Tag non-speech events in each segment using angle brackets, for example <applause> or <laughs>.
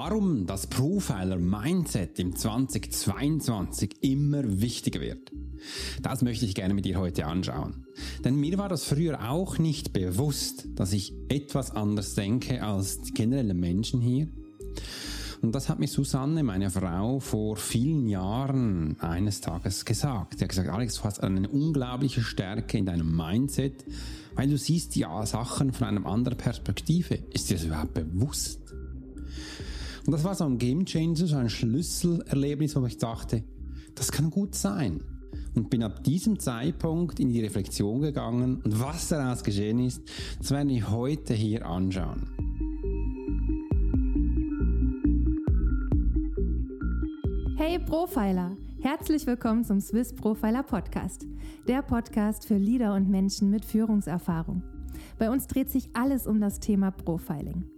Warum das Profiler Mindset im 2022 immer wichtiger wird. Das möchte ich gerne mit dir heute anschauen. Denn mir war das früher auch nicht bewusst, dass ich etwas anders denke als die generellen Menschen hier. Und das hat mir Susanne, meine Frau, vor vielen Jahren eines Tages gesagt. Sie hat gesagt, Alex, du hast eine unglaubliche Stärke in deinem Mindset, weil du siehst die Sachen von einer anderen Perspektive. Ist dir das überhaupt bewusst? Und das war so ein Game Changer, so ein Schlüsselerlebnis, wo ich dachte, das kann gut sein. Und bin ab diesem Zeitpunkt in die Reflexion gegangen und was daraus geschehen ist, das werden wir heute hier anschauen. Hey Profiler! Herzlich willkommen zum Swiss Profiler Podcast, der Podcast für Leader und Menschen mit Führungserfahrung. Bei uns dreht sich alles um das Thema Profiling.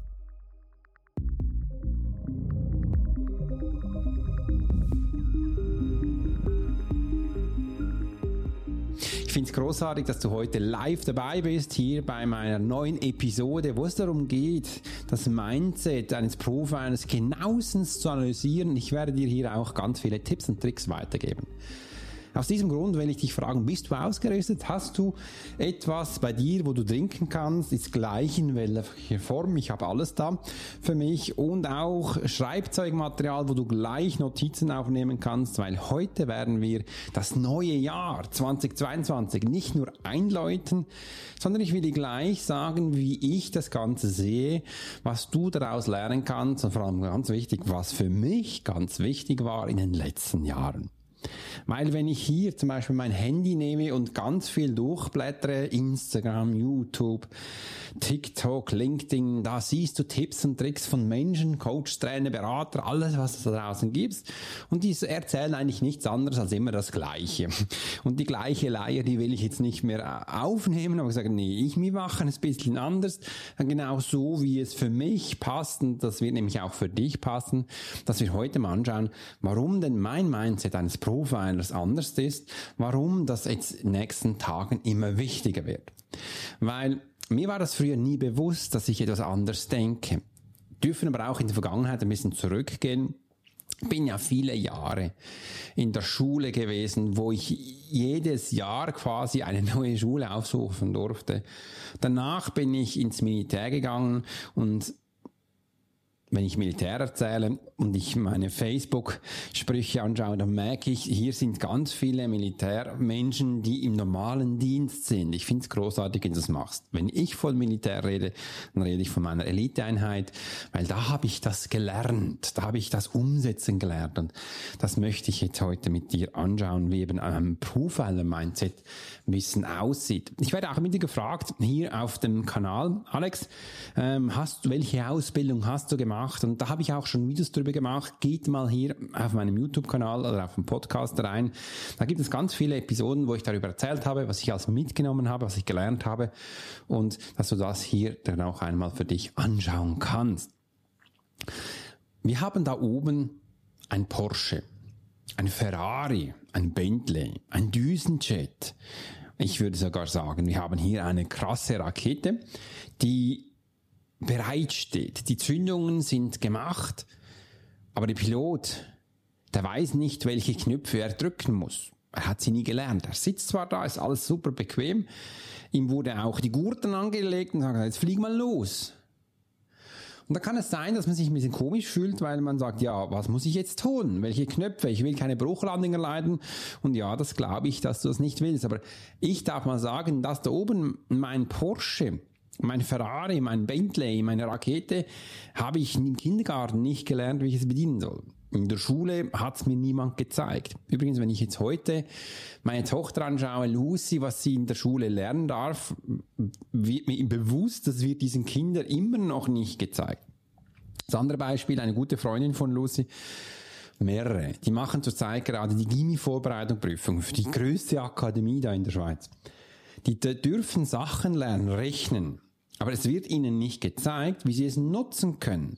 Ich finde es großartig, dass du heute live dabei bist, hier bei meiner neuen Episode, wo es darum geht, das Mindset eines Profilers genauestens zu analysieren. Ich werde dir hier auch ganz viele Tipps und Tricks weitergeben. Aus diesem Grund will ich dich fragen, bist du ausgerüstet? Hast du etwas bei dir, wo du trinken kannst? Ist gleich in welcher Form? Ich habe alles da für mich und auch Schreibzeugmaterial, wo du gleich Notizen aufnehmen kannst, weil heute werden wir das neue Jahr 2022 nicht nur einläuten, sondern ich will dir gleich sagen, wie ich das Ganze sehe, was du daraus lernen kannst und vor allem ganz wichtig, was für mich ganz wichtig war in den letzten Jahren. Weil wenn ich hier zum Beispiel mein Handy nehme und ganz viel durchblättere, Instagram, YouTube, TikTok, LinkedIn, da siehst du Tipps und Tricks von Menschen, Coach, Trainer, Berater, alles, was es da draußen gibt. Und die erzählen eigentlich nichts anderes als immer das Gleiche. Und die gleiche Leier, die will ich jetzt nicht mehr aufnehmen, aber ich sage, nee, ich mir machen es ein bisschen anders, genau so, wie es für mich passt und das wird nämlich auch für dich passen, dass wir heute mal anschauen, warum denn mein Mindset eines Profilers anders ist, warum das jetzt in den nächsten Tagen immer wichtiger wird. Weil mir war das früher nie bewusst, dass ich etwas anders denke. Dürfen aber auch in der Vergangenheit ein bisschen zurückgehen. Bin ja viele Jahre in der Schule gewesen, wo ich jedes Jahr quasi eine neue Schule aufsuchen durfte. Danach bin ich ins Militär gegangen und wenn ich Militär erzähle und ich meine Facebook-Sprüche anschaue, dann merke ich, hier sind ganz viele Militärmenschen, die im normalen Dienst sind. Ich finde es großartig, wenn du das machst. Wenn ich von Militär rede, dann rede ich von meiner Eliteeinheit, weil da habe ich das gelernt, da habe ich das umsetzen gelernt und das möchte ich jetzt heute mit dir anschauen, wie eben ein Profiler-Mindset Wissen aussieht. Ich werde auch mit dir gefragt, hier auf dem Kanal, Alex, ähm, hast, welche Ausbildung hast du gemacht? Gemacht und da habe ich auch schon Videos drüber gemacht. Geht mal hier auf meinem YouTube-Kanal oder auf dem Podcast rein. Da gibt es ganz viele Episoden, wo ich darüber erzählt habe, was ich alles mitgenommen habe, was ich gelernt habe und dass du das hier dann auch einmal für dich anschauen kannst. Wir haben da oben ein Porsche, ein Ferrari, ein Bentley, ein Düsenjet. Ich würde sogar sagen, wir haben hier eine krasse Rakete, die bereitsteht. Die Zündungen sind gemacht, aber der Pilot, der weiß nicht, welche Knöpfe er drücken muss. Er hat sie nie gelernt. Er sitzt zwar da, ist alles super bequem. Ihm wurde auch die Gurten angelegt und sagt, jetzt flieg mal los. Und da kann es sein, dass man sich ein bisschen komisch fühlt, weil man sagt, ja, was muss ich jetzt tun? Welche Knöpfe? Ich will keine Bruchlandung erleiden. Und ja, das glaube ich, dass du das nicht willst. Aber ich darf mal sagen, dass da oben mein Porsche Mein Ferrari, mein Bentley, meine Rakete habe ich im Kindergarten nicht gelernt, wie ich es bedienen soll. In der Schule hat es mir niemand gezeigt. Übrigens, wenn ich jetzt heute meine Tochter anschaue, Lucy, was sie in der Schule lernen darf, wird mir bewusst, das wird diesen Kindern immer noch nicht gezeigt. Das andere Beispiel, eine gute Freundin von Lucy, mehrere, die machen zurzeit gerade die Gimmi-Vorbereitungsprüfung für die größte Akademie da in der Schweiz. Die dürfen Sachen lernen, rechnen, aber es wird ihnen nicht gezeigt, wie sie es nutzen können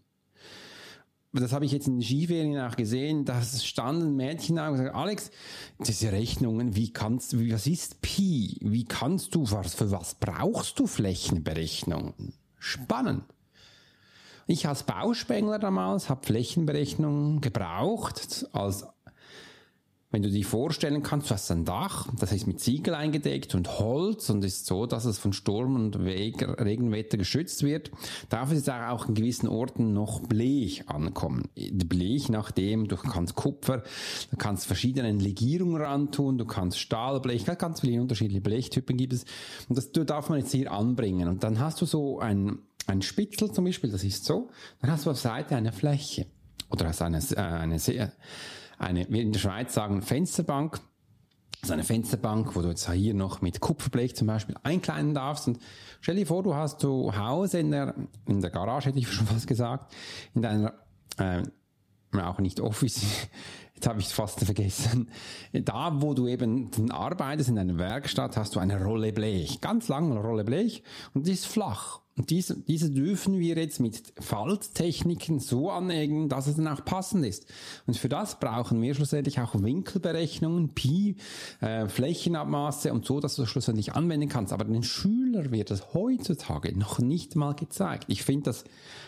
das habe ich jetzt in den Skiferien auch gesehen, da standen Mädchen da und gesagt, Alex, diese Rechnungen, wie kannst du, was ist Pi? Wie kannst du, was, für was brauchst du Flächenberechnungen? Spannend. Ich als Bauspengler damals habe Flächenberechnungen gebraucht als wenn du dir vorstellen kannst, du hast ein Dach, das ist mit Ziegel eingedeckt und Holz und ist so, dass es von Sturm und Regenwetter geschützt wird, darf es auch in gewissen Orten noch Blech ankommen. Blech nachdem, du kannst Kupfer, du kannst verschiedene Legierungen rantun, du kannst Stahlblech, ganz viele unterschiedliche Blechtypen gibt es. Und das darf man jetzt hier anbringen. Und dann hast du so ein, ein Spitzel zum Beispiel, das ist so, dann hast du auf Seite eine Fläche. Oder hast eine, äh, eine sehr eine, wir in der Schweiz sagen Fensterbank. Das ist eine Fensterbank, wo du jetzt hier noch mit Kupferblech zum Beispiel einkleiden darfst. Und stell dir vor, du hast zu Hause in der, in der Garage, hätte ich schon fast gesagt, in deiner, äh, auch nicht Office, <laughs> jetzt habe ich es fast vergessen. Da, wo du eben arbeitest in einer Werkstatt, hast du eine Rolle Blech, ganz lange Rolle Blech und die ist flach. Und diese, diese dürfen wir jetzt mit Falttechniken so anlegen, dass es dann auch passend ist. Und für das brauchen wir schlussendlich auch Winkelberechnungen, Pi, äh, Flächenabmaße und so, dass du das schlussendlich anwenden kannst. Aber den Schüler wird das heutzutage noch nicht mal gezeigt. Ich finde das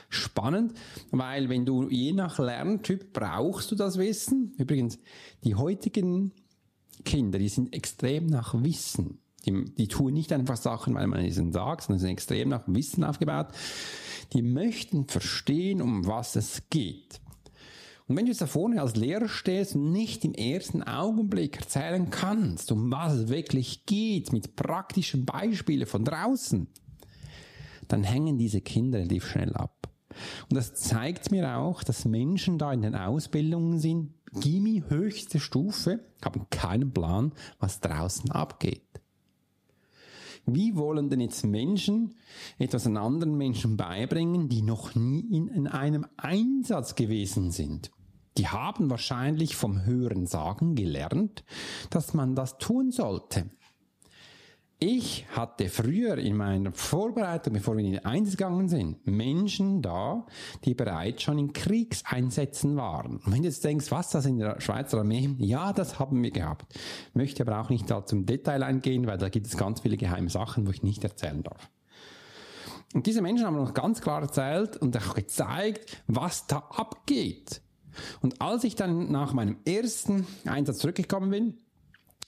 spannend, weil wenn du je nach Lerntyp brauchst du das Wissen. Übrigens, die heutigen Kinder, die sind extrem nach Wissen die, die tun nicht einfach Sachen, weil man ihnen sagt, sondern sind extrem nach Wissen aufgebaut. Die möchten verstehen, um was es geht. Und wenn du jetzt da vorne als Lehrer stehst und nicht im ersten Augenblick erzählen kannst, um was es wirklich geht, mit praktischen Beispielen von draußen, dann hängen diese Kinder relativ schnell ab. Und das zeigt mir auch, dass Menschen da in den Ausbildungen sind, Gimmi höchste Stufe, haben keinen Plan, was draußen abgeht. Wie wollen denn jetzt Menschen etwas an anderen Menschen beibringen, die noch nie in, in einem Einsatz gewesen sind? Die haben wahrscheinlich vom Hören sagen gelernt, dass man das tun sollte. Ich hatte früher in meiner Vorbereitung, bevor wir in den Einsatz gegangen sind, Menschen da, die bereits schon in Kriegseinsätzen waren. Und wenn du jetzt denkst, was das in der Schweizer Armee? Ja, das haben wir gehabt. Möchte aber auch nicht da zum Detail eingehen, weil da gibt es ganz viele geheime Sachen, wo ich nicht erzählen darf. Und diese Menschen haben noch ganz klar erzählt und auch gezeigt, was da abgeht. Und als ich dann nach meinem ersten Einsatz zurückgekommen bin,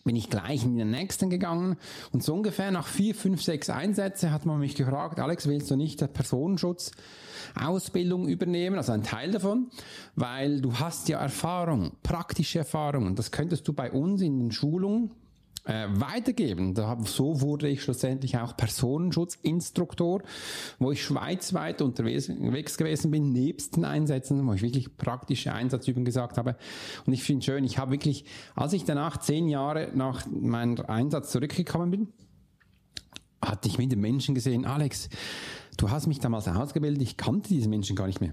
bin ich gleich in den nächsten gegangen. Und so ungefähr nach vier, fünf, sechs Einsätze hat man mich gefragt, Alex, willst du nicht der Personenschutzausbildung übernehmen, also ein Teil davon, weil du hast ja Erfahrung, praktische Erfahrung. Und das könntest du bei uns in den Schulungen äh, weitergeben. Da, so wurde ich schlussendlich auch Personenschutzinstruktor, wo ich schweizweit unterwegs gewesen bin, nebst den Einsätzen, wo ich wirklich praktische Einsatzübungen gesagt habe. Und ich finde schön, ich habe wirklich, als ich danach zehn Jahre nach meinem Einsatz zurückgekommen bin, hatte ich mit den Menschen gesehen, Alex, du hast mich damals ausgebildet, ich kannte diese Menschen gar nicht mehr.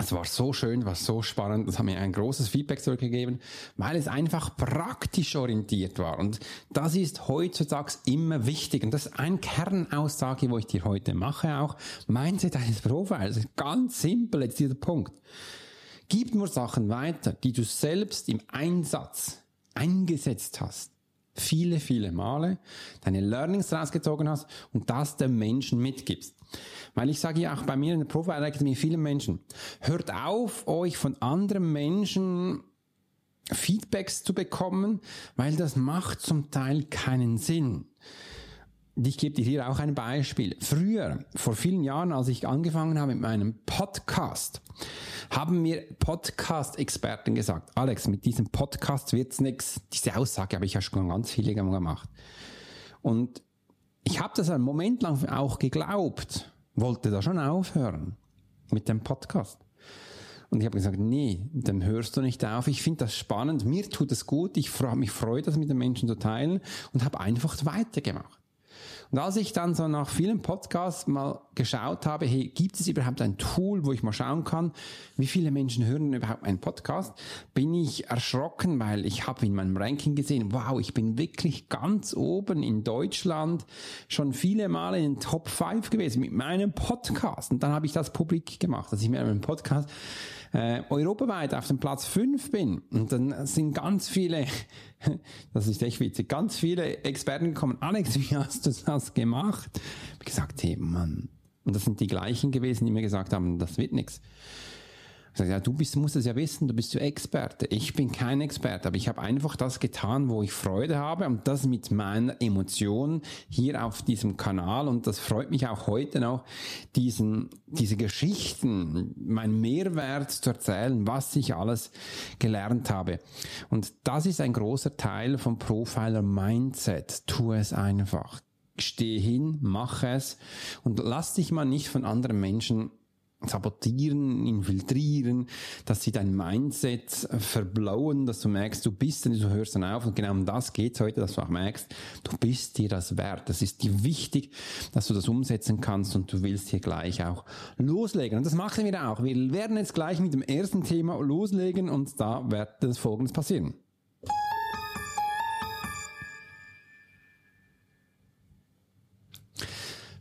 Es war so schön, war so spannend. Das hat mir ein großes Feedback zurückgegeben, weil es einfach praktisch orientiert war. Und das ist heutzutage immer wichtig. Und das ist eine Kernaussage, wo ich dir heute mache auch. Mindset eines Profiles. Ganz simpel jetzt dieser Punkt. Gib nur Sachen weiter, die du selbst im Einsatz eingesetzt hast viele, viele Male, deine Learnings rausgezogen hast und das dem Menschen mitgibst. Weil ich sage ja auch bei mir in der Profile Academy vielen Menschen, hört auf, euch von anderen Menschen Feedbacks zu bekommen, weil das macht zum Teil keinen Sinn ich gebe dir hier auch ein Beispiel. Früher, vor vielen Jahren, als ich angefangen habe mit meinem Podcast, haben mir Podcast-Experten gesagt, Alex, mit diesem Podcast wird's nix. Diese Aussage habe ich ja schon ganz viele gemacht. Und ich habe das einen Moment lang auch geglaubt, wollte da schon aufhören mit dem Podcast. Und ich habe gesagt, nee, dann hörst du nicht auf. Ich finde das spannend, mir tut es gut, ich freue mich freue, das mit den Menschen zu teilen und habe einfach weitergemacht. Und als ich dann so nach vielen Podcasts mal geschaut habe, hey, gibt es überhaupt ein Tool, wo ich mal schauen kann, wie viele Menschen hören überhaupt einen Podcast, bin ich erschrocken, weil ich habe in meinem Ranking gesehen, wow, ich bin wirklich ganz oben in Deutschland schon viele Male in den Top 5 gewesen mit meinem Podcast. Und dann habe ich das publik gemacht, dass ich mit meinem Podcast äh, europaweit auf dem Platz 5 bin. Und dann sind ganz viele, <laughs> das ist echt witzig, ganz viele Experten gekommen, Alex, wie hast du das gemacht? Ich habe gesagt, hey Mann. Und das sind die gleichen gewesen, die mir gesagt haben, das wird nichts. Sag, ja, du bist, musst es ja wissen, du bist ja Experte. Ich bin kein Experte, aber ich habe einfach das getan, wo ich Freude habe und das mit meiner Emotion hier auf diesem Kanal und das freut mich auch heute noch, diesen, diese Geschichten, mein Mehrwert zu erzählen, was ich alles gelernt habe. Und das ist ein großer Teil vom Profiler Mindset. Tu es einfach. Steh hin, mach es und lass dich mal nicht von anderen Menschen sabotieren, infiltrieren, dass sie dein Mindset verblauen, dass du merkst, du bist, und du hörst dann auf und genau um das geht's heute, dass du auch merkst, du bist dir das wert. Das ist dir wichtig, dass du das umsetzen kannst und du willst hier gleich auch loslegen. Und das machen wir auch. Wir werden jetzt gleich mit dem ersten Thema loslegen und da wird das Folgendes passieren.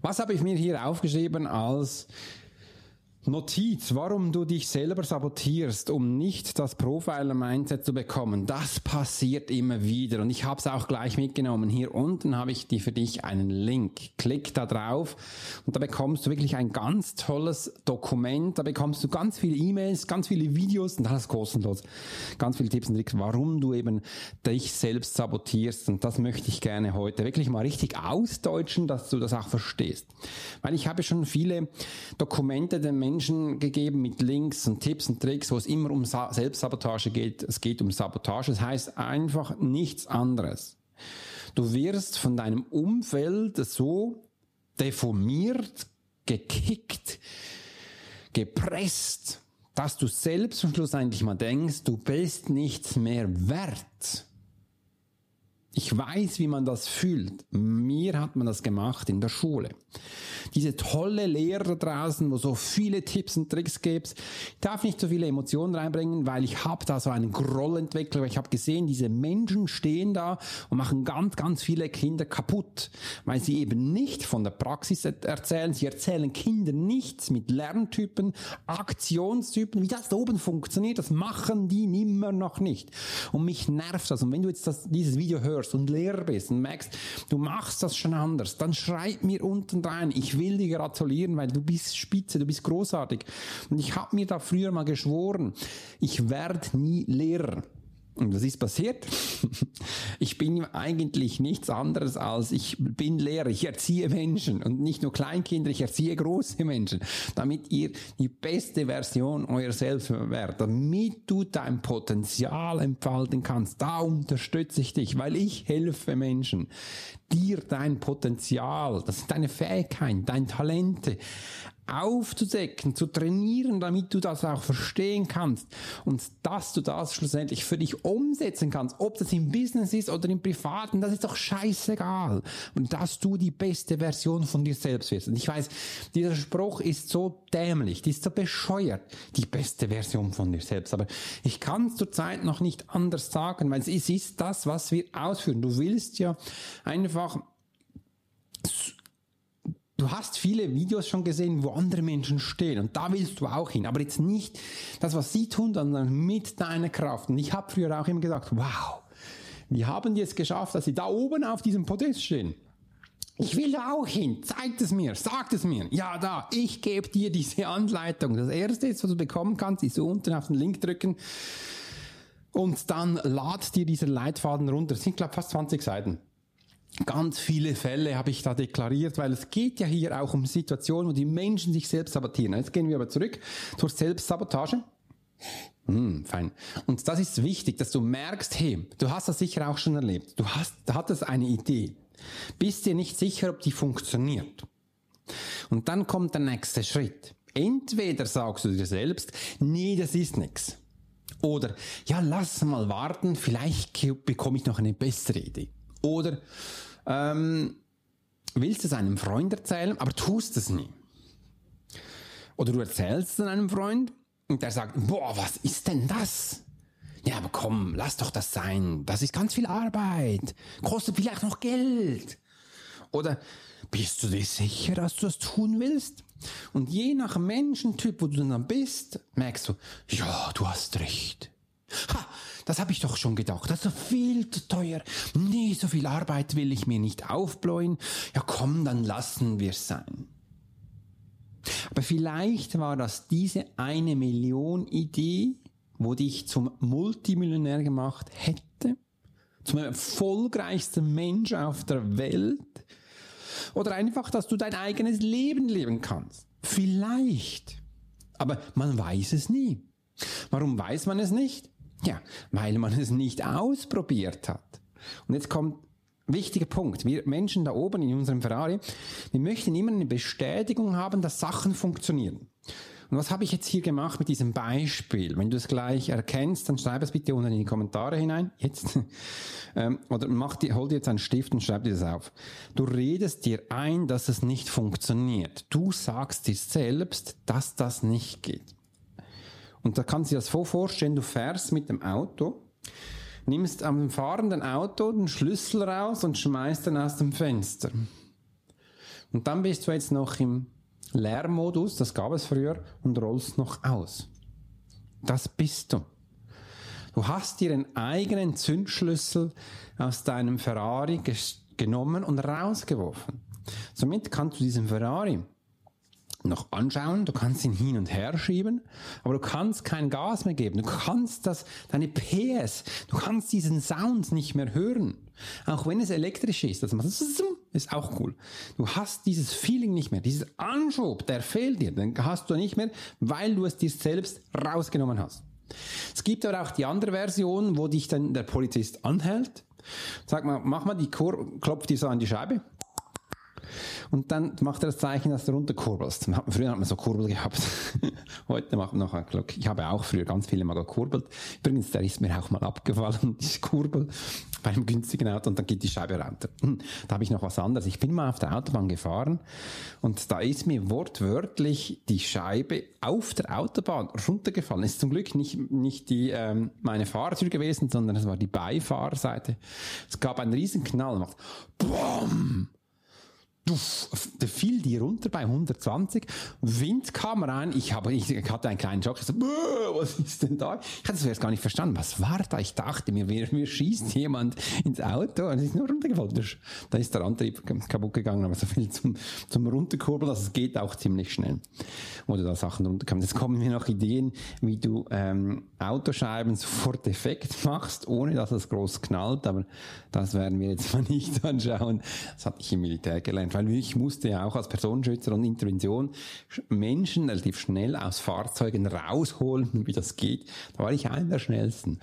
Was habe ich mir hier aufgeschrieben als Notiz, warum du dich selber sabotierst, um nicht das Profiler-Mindset zu bekommen, das passiert immer wieder. Und ich habe es auch gleich mitgenommen. Hier unten habe ich die für dich einen Link. Klick da drauf und da bekommst du wirklich ein ganz tolles Dokument. Da bekommst du ganz viele E-Mails, ganz viele Videos und alles kostenlos. Ganz viele Tipps und Tricks, warum du eben dich selbst sabotierst. Und das möchte ich gerne heute wirklich mal richtig ausdeutschen, dass du das auch verstehst. Weil ich habe schon viele Dokumente den Menschen Menschen gegeben mit Links und Tipps und Tricks, wo es immer um Sa Selbstsabotage geht. Es geht um Sabotage. Das heißt einfach nichts anderes. Du wirst von deinem Umfeld so deformiert, gekickt, gepresst, dass du selbst zum Schluss eigentlich mal denkst, du bist nichts mehr wert. Ich weiß, wie man das fühlt. Mir hat man das gemacht in der Schule. Diese tolle Lehrer draußen, wo so viele Tipps und Tricks gibt. Ich darf nicht so viele Emotionen reinbringen, weil ich habe da so einen Groll entwickelt. Ich habe gesehen, diese Menschen stehen da und machen ganz, ganz viele Kinder kaputt, weil sie eben nicht von der Praxis erzählen. Sie erzählen Kindern nichts mit Lerntypen, Aktionstypen, wie das da oben funktioniert. Das machen die nimmer noch nicht. Und mich nervt das. Und wenn du jetzt das, dieses Video hörst und Lehrer bist und merkst, du machst das schon anders, dann schreib mir unten rein. Ich will dir gratulieren, weil du bist spitze, du bist großartig. Und ich habe mir da früher mal geschworen, ich werde nie Lehrer. Und was ist passiert? <laughs> Ich bin eigentlich nichts anderes als ich bin Lehrer. Ich erziehe Menschen und nicht nur Kleinkinder, ich erziehe große Menschen, damit ihr die beste Version eurer selbst werdet, damit du dein Potenzial entfalten kannst. Da unterstütze ich dich, weil ich helfe Menschen, dir dein Potenzial, das sind deine Fähigkeiten, deine Talente aufzudecken, zu trainieren, damit du das auch verstehen kannst und dass du das schlussendlich für dich umsetzen kannst, ob das im Business ist oder im Privaten, das ist doch scheißegal. Und dass du die beste Version von dir selbst wirst. Und ich weiß, dieser Spruch ist so dämlich, die ist so bescheuert, die beste Version von dir selbst. Aber ich kann es zurzeit noch nicht anders sagen, weil es ist das, was wir ausführen. Du willst ja einfach Du hast viele Videos schon gesehen, wo andere Menschen stehen und da willst du auch hin, aber jetzt nicht das, was sie tun, sondern mit deiner Kraft. Und ich habe früher auch immer gesagt, wow, wir haben die es geschafft, dass sie da oben auf diesem Podest stehen. Ich will da auch hin. Zeigt es mir, sagt es mir. Ja, da, ich gebe dir diese Anleitung. Das erste, was du bekommen kannst, ist unten auf den Link drücken und dann lad dir dieser Leitfaden runter. Das sind, glaube fast 20 Seiten. Ganz viele Fälle habe ich da deklariert, weil es geht ja hier auch um Situationen, wo die Menschen sich selbst sabotieren. Jetzt gehen wir aber zurück zur Selbstsabotage. Hm, fein. Und das ist wichtig, dass du merkst, hey, du hast das sicher auch schon erlebt. Du hast, hattest eine Idee. bist dir nicht sicher, ob die funktioniert. Und dann kommt der nächste Schritt. Entweder sagst du dir selbst, nee, das ist nix. Oder, ja, lass mal warten, vielleicht bekomme ich noch eine bessere Idee. Oder, ähm, willst es einem Freund erzählen, aber tust es nie. Oder du erzählst es einem Freund und der sagt, boah, was ist denn das? Ja, aber komm, lass doch das sein. Das ist ganz viel Arbeit. Kostet vielleicht noch Geld. Oder bist du dir sicher, dass du das tun willst? Und je nach Menschentyp, wo du dann bist, merkst du, ja, du hast recht. Ha, das habe ich doch schon gedacht. Das ist viel zu teuer. Nee, so viel Arbeit will ich mir nicht aufbläuen. Ja, komm, dann lassen wir es sein. Aber vielleicht war das diese eine Million Idee, wo dich zum Multimillionär gemacht hätte, zum erfolgreichsten Mensch auf der Welt, oder einfach, dass du dein eigenes Leben leben kannst. Vielleicht. Aber man weiß es nie. Warum weiß man es nicht? Ja, weil man es nicht ausprobiert hat. Und jetzt kommt wichtiger Punkt. Wir Menschen da oben in unserem Ferrari, wir möchten immer eine Bestätigung haben, dass Sachen funktionieren. Und was habe ich jetzt hier gemacht mit diesem Beispiel? Wenn du es gleich erkennst, dann schreib es bitte unten in die Kommentare hinein. Jetzt. <laughs> ähm, oder mach die, hol dir jetzt einen Stift und schreib dir das auf. Du redest dir ein, dass es nicht funktioniert. Du sagst dir selbst, dass das nicht geht. Und da kannst du dir das vorstellen, du fährst mit dem Auto, nimmst am fahrenden Auto den Schlüssel raus und schmeißt ihn aus dem Fenster. Und dann bist du jetzt noch im Lärmmodus, das gab es früher, und rollst noch aus. Das bist du. Du hast dir einen eigenen Zündschlüssel aus deinem Ferrari genommen und rausgeworfen. Somit kannst du diesen Ferrari noch anschauen, du kannst ihn hin und her schieben, aber du kannst kein Gas mehr geben. Du kannst das, deine PS, du kannst diesen Sound nicht mehr hören. Auch wenn es elektrisch ist, das ist auch cool. Du hast dieses Feeling nicht mehr, dieses Anschub, der fehlt dir, den hast du nicht mehr, weil du es dir selbst rausgenommen hast. Es gibt aber auch die andere Version, wo dich dann der Polizist anhält. Sag mal, mach mal die Kur klopft dir so an die Scheibe und dann macht er das Zeichen, dass du runterkurbelst. Früher hat man so Kurbel gehabt. <laughs> Heute macht man noch ein Glück. Ich habe auch früher ganz viele mal gekurbelt. Übrigens, der ist mir auch mal abgefallen, die Kurbel, bei einem günstigen Auto und dann geht die Scheibe runter. Hm, da habe ich noch was anderes. Ich bin mal auf der Autobahn gefahren und da ist mir wortwörtlich die Scheibe auf der Autobahn runtergefallen. Ist zum Glück nicht, nicht die, ähm, meine Fahrtür gewesen, sondern es war die Beifahrerseite. Es gab einen riesen Knall, macht BOM! Da fiel die runter bei 120. Wind kam rein. Ich, habe, ich hatte einen kleinen Schock. Ich so, was ist denn da? Ich hatte es erst gar nicht verstanden. Was war da? Ich dachte mir, mir, mir schießt jemand ins Auto und ist nur runtergefallen. Da ist der Antrieb kaputt gegangen, aber so viel zum, zum Runterkurbeln. Also es geht auch ziemlich schnell, wo da Sachen runterkommen. Jetzt kommen mir noch Ideen, wie du ähm, Autoscheiben sofort defekt machst, ohne dass es groß knallt. Aber das werden wir jetzt mal <laughs> nicht anschauen. Das hatte ich im Militär gelernt weil ich musste ja auch als Personenschützer und Intervention Menschen relativ schnell aus Fahrzeugen rausholen, <laughs> wie das geht. Da war ich einer der schnellsten.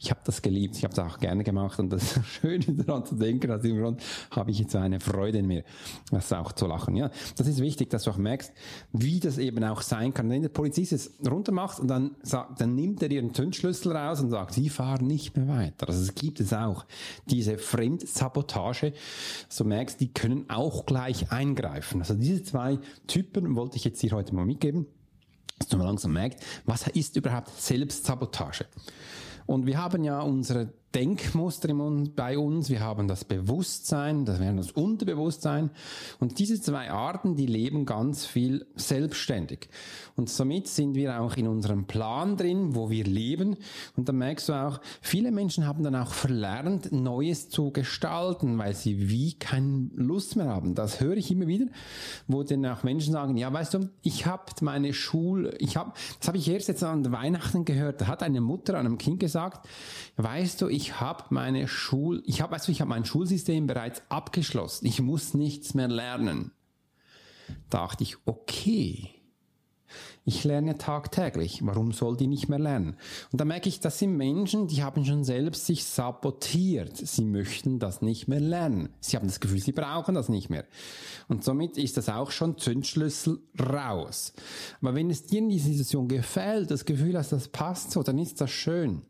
Ich habe das geliebt, ich habe das auch gerne gemacht und das <laughs> Schöne daran zu denken, dass im Grunde habe ich jetzt eine Freude in mir, das auch zu lachen. Ja, das ist wichtig, dass du auch merkst, wie das eben auch sein kann. Wenn der Polizist es runtermacht und dann sagt, dann nimmt er ihren Zündschlüssel raus und sagt, sie fahren nicht mehr weiter. Also es gibt es auch. Diese Fremdsabotage, so merkst, die können auch gleich eingreifen. Also diese zwei Typen wollte ich jetzt hier heute mal mitgeben, dass du mal langsam merkst, was ist überhaupt Selbstsabotage? Und wir haben ja unsere Denkmuster bei uns, wir haben das Bewusstsein, das wäre das Unterbewusstsein. Und diese zwei Arten, die leben ganz viel selbstständig. Und somit sind wir auch in unserem Plan drin, wo wir leben. Und dann merkst du auch, viele Menschen haben dann auch verlernt, Neues zu gestalten, weil sie wie keine Lust mehr haben. Das höre ich immer wieder, wo dann auch Menschen sagen, ja, weißt du, ich habe meine Schule, ich habe, das habe ich erst jetzt an Weihnachten gehört, da hat eine Mutter einem Kind gesagt, weißt du, ich ich habe meine Schul, ich habe, du, ich habe mein Schulsystem bereits abgeschlossen. Ich muss nichts mehr lernen. Da dachte ich, okay. Ich lerne tagtäglich. Warum soll die nicht mehr lernen? Und da merke ich, das sind Menschen, die haben schon selbst sich sabotiert. Sie möchten das nicht mehr lernen. Sie haben das Gefühl, sie brauchen das nicht mehr. Und somit ist das auch schon Zündschlüssel raus. Aber wenn es dir in dieser Situation gefällt, das Gefühl hast, das passt so, dann ist das schön.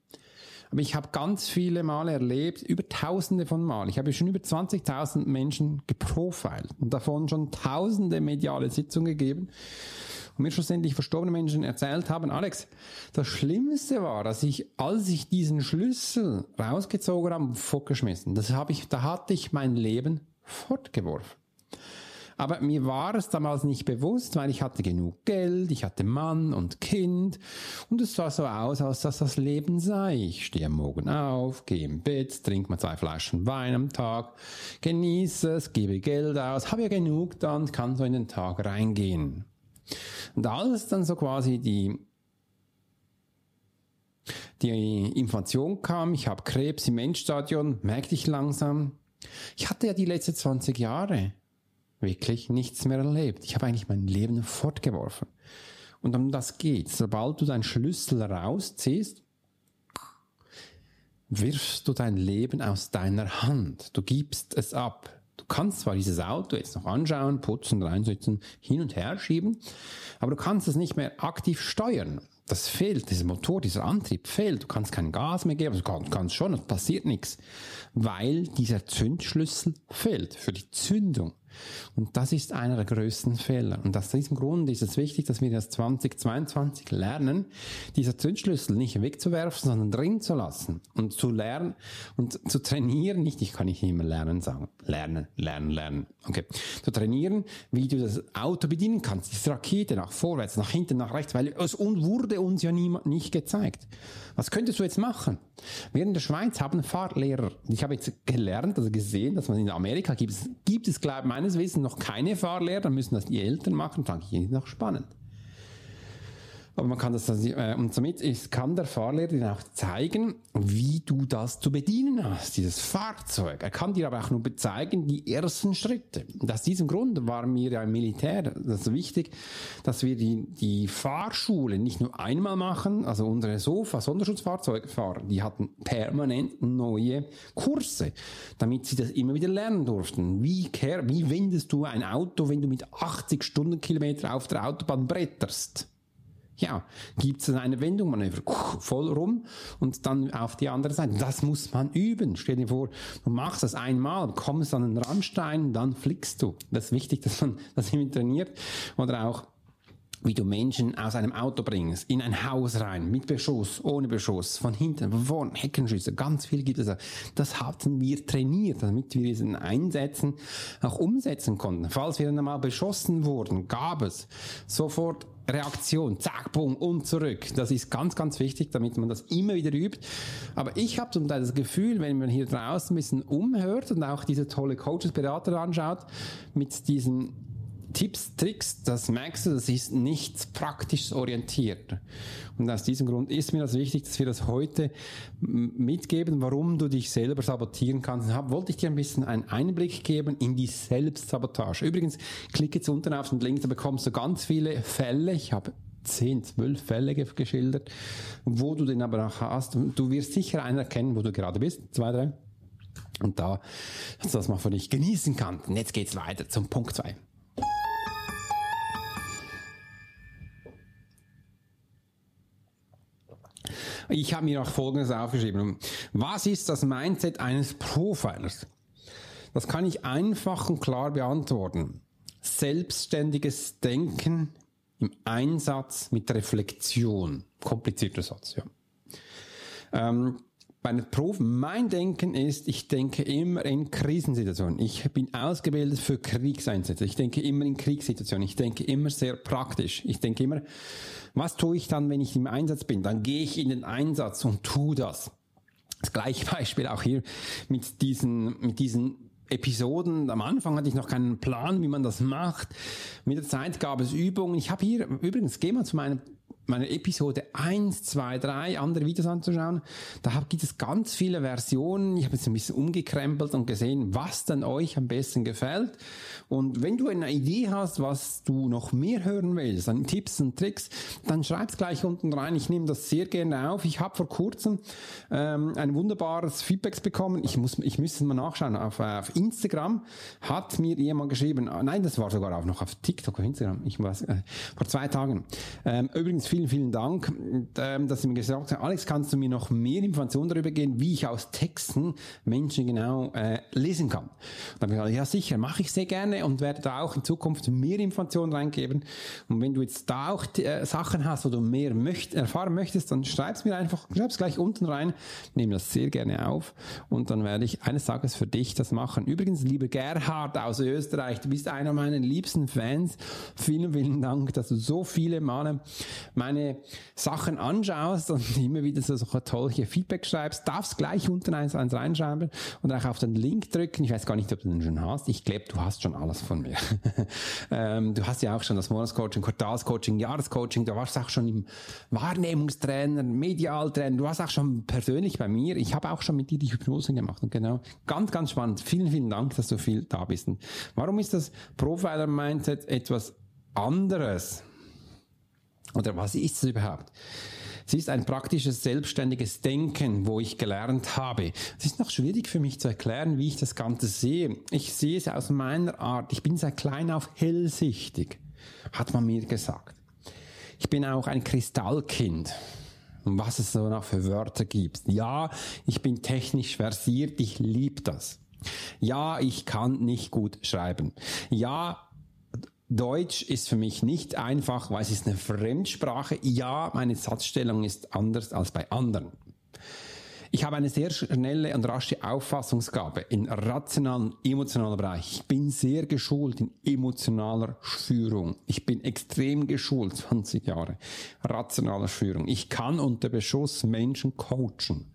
Aber ich habe ganz viele Male erlebt, über tausende von Mal. Ich habe schon über 20.000 Menschen geprofilt und davon schon tausende mediale Sitzungen gegeben und mir schlussendlich verstorbene Menschen erzählt haben, Alex, das Schlimmste war, dass ich, als ich diesen Schlüssel rausgezogen habe, fortgeschmissen. Das habe ich, da hatte ich mein Leben fortgeworfen. Aber mir war es damals nicht bewusst, weil ich hatte genug Geld, ich hatte Mann und Kind und es sah so aus, als dass das Leben sei. Ich stehe am Morgen auf, gehe im Bett, trinke mal zwei Flaschen Wein am Tag, genieße es, gebe Geld aus, habe ja genug dann, kann so in den Tag reingehen. Und als dann so quasi die die Information kam, ich habe Krebs im Endstadion, merkte ich langsam, ich hatte ja die letzten 20 Jahre wirklich nichts mehr erlebt. Ich habe eigentlich mein Leben fortgeworfen. Und um das geht. Sobald du deinen Schlüssel rausziehst, wirfst du dein Leben aus deiner Hand. Du gibst es ab. Du kannst zwar dieses Auto jetzt noch anschauen, putzen, reinsetzen, hin und her schieben, aber du kannst es nicht mehr aktiv steuern. Das fehlt, dieser Motor, dieser Antrieb fehlt. Du kannst kein Gas mehr geben, du kannst schon, es passiert nichts, weil dieser Zündschlüssel fehlt für die Zündung. Und das ist einer der größten Fehler. Und aus diesem Grund ist es wichtig, dass wir das 2022 lernen, dieser Zündschlüssel nicht wegzuwerfen, sondern drin zu lassen und zu lernen und zu trainieren. Nicht, ich kann nicht immer lernen sagen. Lernen, lernen, lernen. Okay. Zu trainieren, wie du das Auto bedienen kannst. Diese Rakete nach vorwärts, nach hinten, nach rechts, weil es wurde uns ja niemand nicht gezeigt. Was könntest du jetzt machen? Wir in der Schweiz haben Fahrlehrer. Ich habe jetzt gelernt, also gesehen, dass man in Amerika gibt es, gibt es, glaube ich, meines Wissens noch keine Fahrlehrer, dann müssen das die Eltern machen, fand ich noch spannend. Aber man kann das, äh, und somit ist, kann der Fahrlehrer dir auch zeigen, wie du das zu bedienen hast, dieses Fahrzeug. Er kann dir aber auch nur zeigen, die ersten Schritte. Und aus diesem Grund war mir ja im Militär das wichtig, dass wir die, die Fahrschule nicht nur einmal machen, also unsere Sofa, Sonderschutzfahrzeugfahrer, die hatten permanent neue Kurse, damit sie das immer wieder lernen durften. Wie, wie wendest du ein Auto, wenn du mit 80 Stundenkilometer auf der Autobahn bretterst? Ja, gibt es eine Wendung, Manöver, voll rum und dann auf die andere Seite. Das muss man üben. Stell dir vor, du machst das einmal, kommst an den Randstein, dann fliegst du. Das ist wichtig, dass man <laughs> das immer trainiert. Oder auch, wie du Menschen aus einem Auto bringst, in ein Haus rein, mit Beschuss, ohne Beschuss, von hinten, von vorn, Heckenschüsse, ganz viel gibt es. Das hatten wir trainiert, damit wir diesen Einsätzen auch umsetzen konnten. Falls wir dann mal beschossen wurden, gab es sofort Reaktion, zack, boom und zurück. Das ist ganz, ganz wichtig, damit man das immer wieder übt. Aber ich habe zum Teil das Gefühl, wenn man hier draußen ein bisschen umhört und auch diese tolle Coaches, Berater anschaut, mit diesen Tipps, Tricks, das merkst du, das ist nicht praktisch orientiert. Und aus diesem Grund ist mir das wichtig, dass wir das heute mitgeben, warum du dich selber sabotieren kannst. Da wollte ich dir ein bisschen einen Einblick geben in die Selbstsabotage. Übrigens, klicke jetzt unten auf den Link, da bekommst du ganz viele Fälle. Ich habe 10, 12 Fälle geschildert, wo du den aber auch hast. Du wirst sicher einen erkennen, wo du gerade bist. Zwei, drei. Und da, dass du das mal für dich genießen kannst. Und jetzt geht's weiter zum Punkt 2. Ich habe mir auch Folgendes aufgeschrieben. Was ist das Mindset eines Profilers? Das kann ich einfach und klar beantworten. Selbstständiges Denken im Einsatz mit Reflexion. Komplizierter Satz, ja. Ähm, bei den Profen, mein Denken ist, ich denke immer in Krisensituationen. Ich bin ausgebildet für Kriegseinsätze. Ich denke immer in Kriegssituationen. Ich denke immer sehr praktisch. Ich denke immer, was tue ich dann, wenn ich im Einsatz bin? Dann gehe ich in den Einsatz und tue das. Das gleiche <laughs> Beispiel auch hier mit diesen, mit diesen Episoden. Am Anfang hatte ich noch keinen Plan, wie man das macht. Mit der Zeit gab es Übungen. Ich habe hier, übrigens, geh mal zu meinem meine Episode 1, 2, 3 andere Videos anzuschauen. Da gibt es ganz viele Versionen. Ich habe jetzt ein bisschen umgekrempelt und gesehen, was denn euch am besten gefällt. Und wenn du eine Idee hast, was du noch mehr hören willst, an Tipps und Tricks, dann schreib's gleich unten rein. Ich nehme das sehr gerne auf. Ich habe vor kurzem ähm, ein wunderbares Feedback bekommen. Ich muss, ich müsste mal nachschauen. Auf, äh, auf Instagram hat mir jemand geschrieben. Ah, nein, das war sogar auch noch auf TikTok, auf Instagram. Ich weiß, äh, vor zwei Tagen. Ähm, übrigens vielen, vielen Dank, ähm, dass Sie mir gesagt haben, Alex, kannst du mir noch mehr Informationen darüber geben, wie ich aus Texten Menschen genau äh, lesen kann? Und dann habe ich gesagt, ja sicher, mache ich sehr gerne und werde da auch in Zukunft mehr Informationen reingeben. Und wenn du jetzt da auch äh, Sachen hast, wo du mehr möcht, erfahren möchtest, dann schreib's mir einfach, schreib's gleich unten rein, nehme das sehr gerne auf und dann werde ich eines Tages für dich das machen. Übrigens, lieber Gerhard aus Österreich, du bist einer meiner liebsten Fans. Vielen, vielen Dank, dass du so viele Male meine Sachen anschaust und <laughs> immer wieder so, so tolle Feedback schreibst. Darfst gleich unten eins, eins reinschreiben und auch auf den Link drücken. Ich weiß gar nicht, ob du den schon hast. Ich glaube, du hast schon alles von mir. <laughs> ähm, du hast ja auch schon das Monatscoaching, Quartalscoaching, Jahrescoaching. Du warst auch schon im Wahrnehmungstrainer, Medialtrainer. Du warst auch schon persönlich bei mir. Ich habe auch schon mit dir die Hypnose gemacht. Und genau, ganz, ganz spannend. Vielen, vielen Dank, dass du viel da bist. Und warum ist das Profiler Mindset etwas anderes? Oder was ist es überhaupt? Es ist ein praktisches, selbstständiges Denken, wo ich gelernt habe. Es ist noch schwierig für mich zu erklären, wie ich das Ganze sehe. Ich sehe es aus meiner Art. Ich bin seit klein auf hellsichtig, hat man mir gesagt. Ich bin auch ein Kristallkind. Und was es so noch für Wörter gibt. Ja, ich bin technisch versiert, ich liebe das. Ja, ich kann nicht gut schreiben. Ja, Deutsch ist für mich nicht einfach, weil es ist eine Fremdsprache. Ja, meine Satzstellung ist anders als bei anderen. Ich habe eine sehr schnelle und rasche Auffassungsgabe in rationalen, emotionalen Bereich. Ich bin sehr geschult in emotionaler Führung. Ich bin extrem geschult, 20 Jahre, rationaler Führung. Ich kann unter Beschuss Menschen coachen.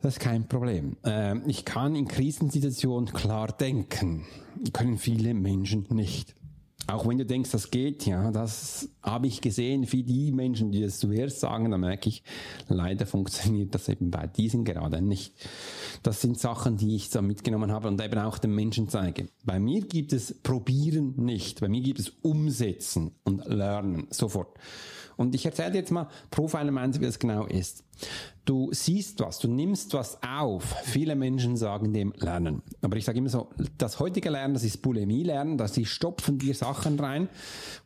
Das ist kein Problem. Ähm, ich kann in Krisensituationen klar denken. Können viele Menschen nicht. Auch wenn du denkst, das geht, ja, das habe ich gesehen, wie die Menschen, die das zuerst sagen, dann merke ich, leider funktioniert das eben bei diesen gerade nicht. Das sind Sachen, die ich so mitgenommen habe und eben auch den Menschen zeige. Bei mir gibt es Probieren nicht. Bei mir gibt es Umsetzen und Lernen sofort. Und ich erzähle dir jetzt mal Profiler Mindset, wie das genau ist. Du siehst was, du nimmst was auf. Viele Menschen sagen dem Lernen. Aber ich sage immer so, das heutige Lernen, das ist Bulimie-Lernen, dass sie stopfen dir Sachen rein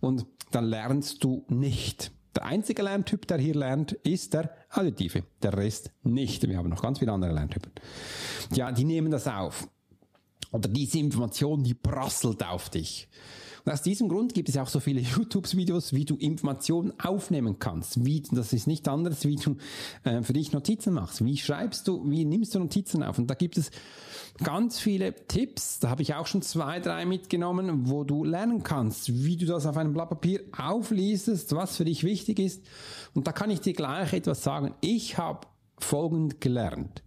und dann lernst du nicht. Der einzige Lerntyp, der hier lernt, ist der Additive. Der Rest nicht. Wir haben noch ganz viele andere Lerntypen. Ja, die nehmen das auf. Oder diese Information, die prasselt auf dich. Und aus diesem Grund gibt es auch so viele <laughs> YouTube-Videos, wie du Informationen aufnehmen kannst. Wie, das ist nicht anderes, wie du äh, für dich Notizen machst. Wie schreibst du, wie nimmst du Notizen auf? Und da gibt es ganz viele Tipps. Da habe ich auch schon zwei, drei mitgenommen, wo du lernen kannst, wie du das auf einem Blatt Papier aufliestest, was für dich wichtig ist. Und da kann ich dir gleich etwas sagen. Ich habe folgend gelernt.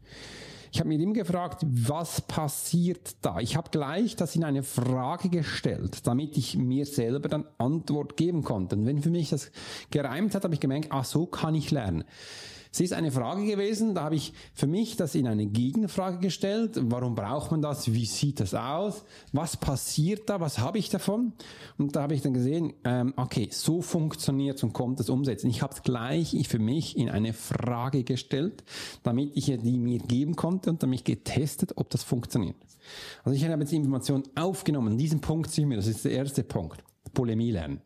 Ich habe mir immer gefragt, was passiert da? Ich habe gleich das in eine Frage gestellt, damit ich mir selber dann Antwort geben konnte. Und wenn für mich das gereimt hat, habe ich gemerkt, ach so kann ich lernen. Es ist eine Frage gewesen, da habe ich für mich das in eine Gegenfrage gestellt. Warum braucht man das? Wie sieht das aus? Was passiert da? Was habe ich davon? Und da habe ich dann gesehen, ähm, okay, so funktioniert und kommt das Umsetzen. Ich habe es gleich für mich in eine Frage gestellt, damit ich die mir geben konnte und damit getestet, ob das funktioniert. Also ich habe jetzt die Information aufgenommen. Diesen Punkt sehen wir, das ist der erste Punkt. Polemie lernen.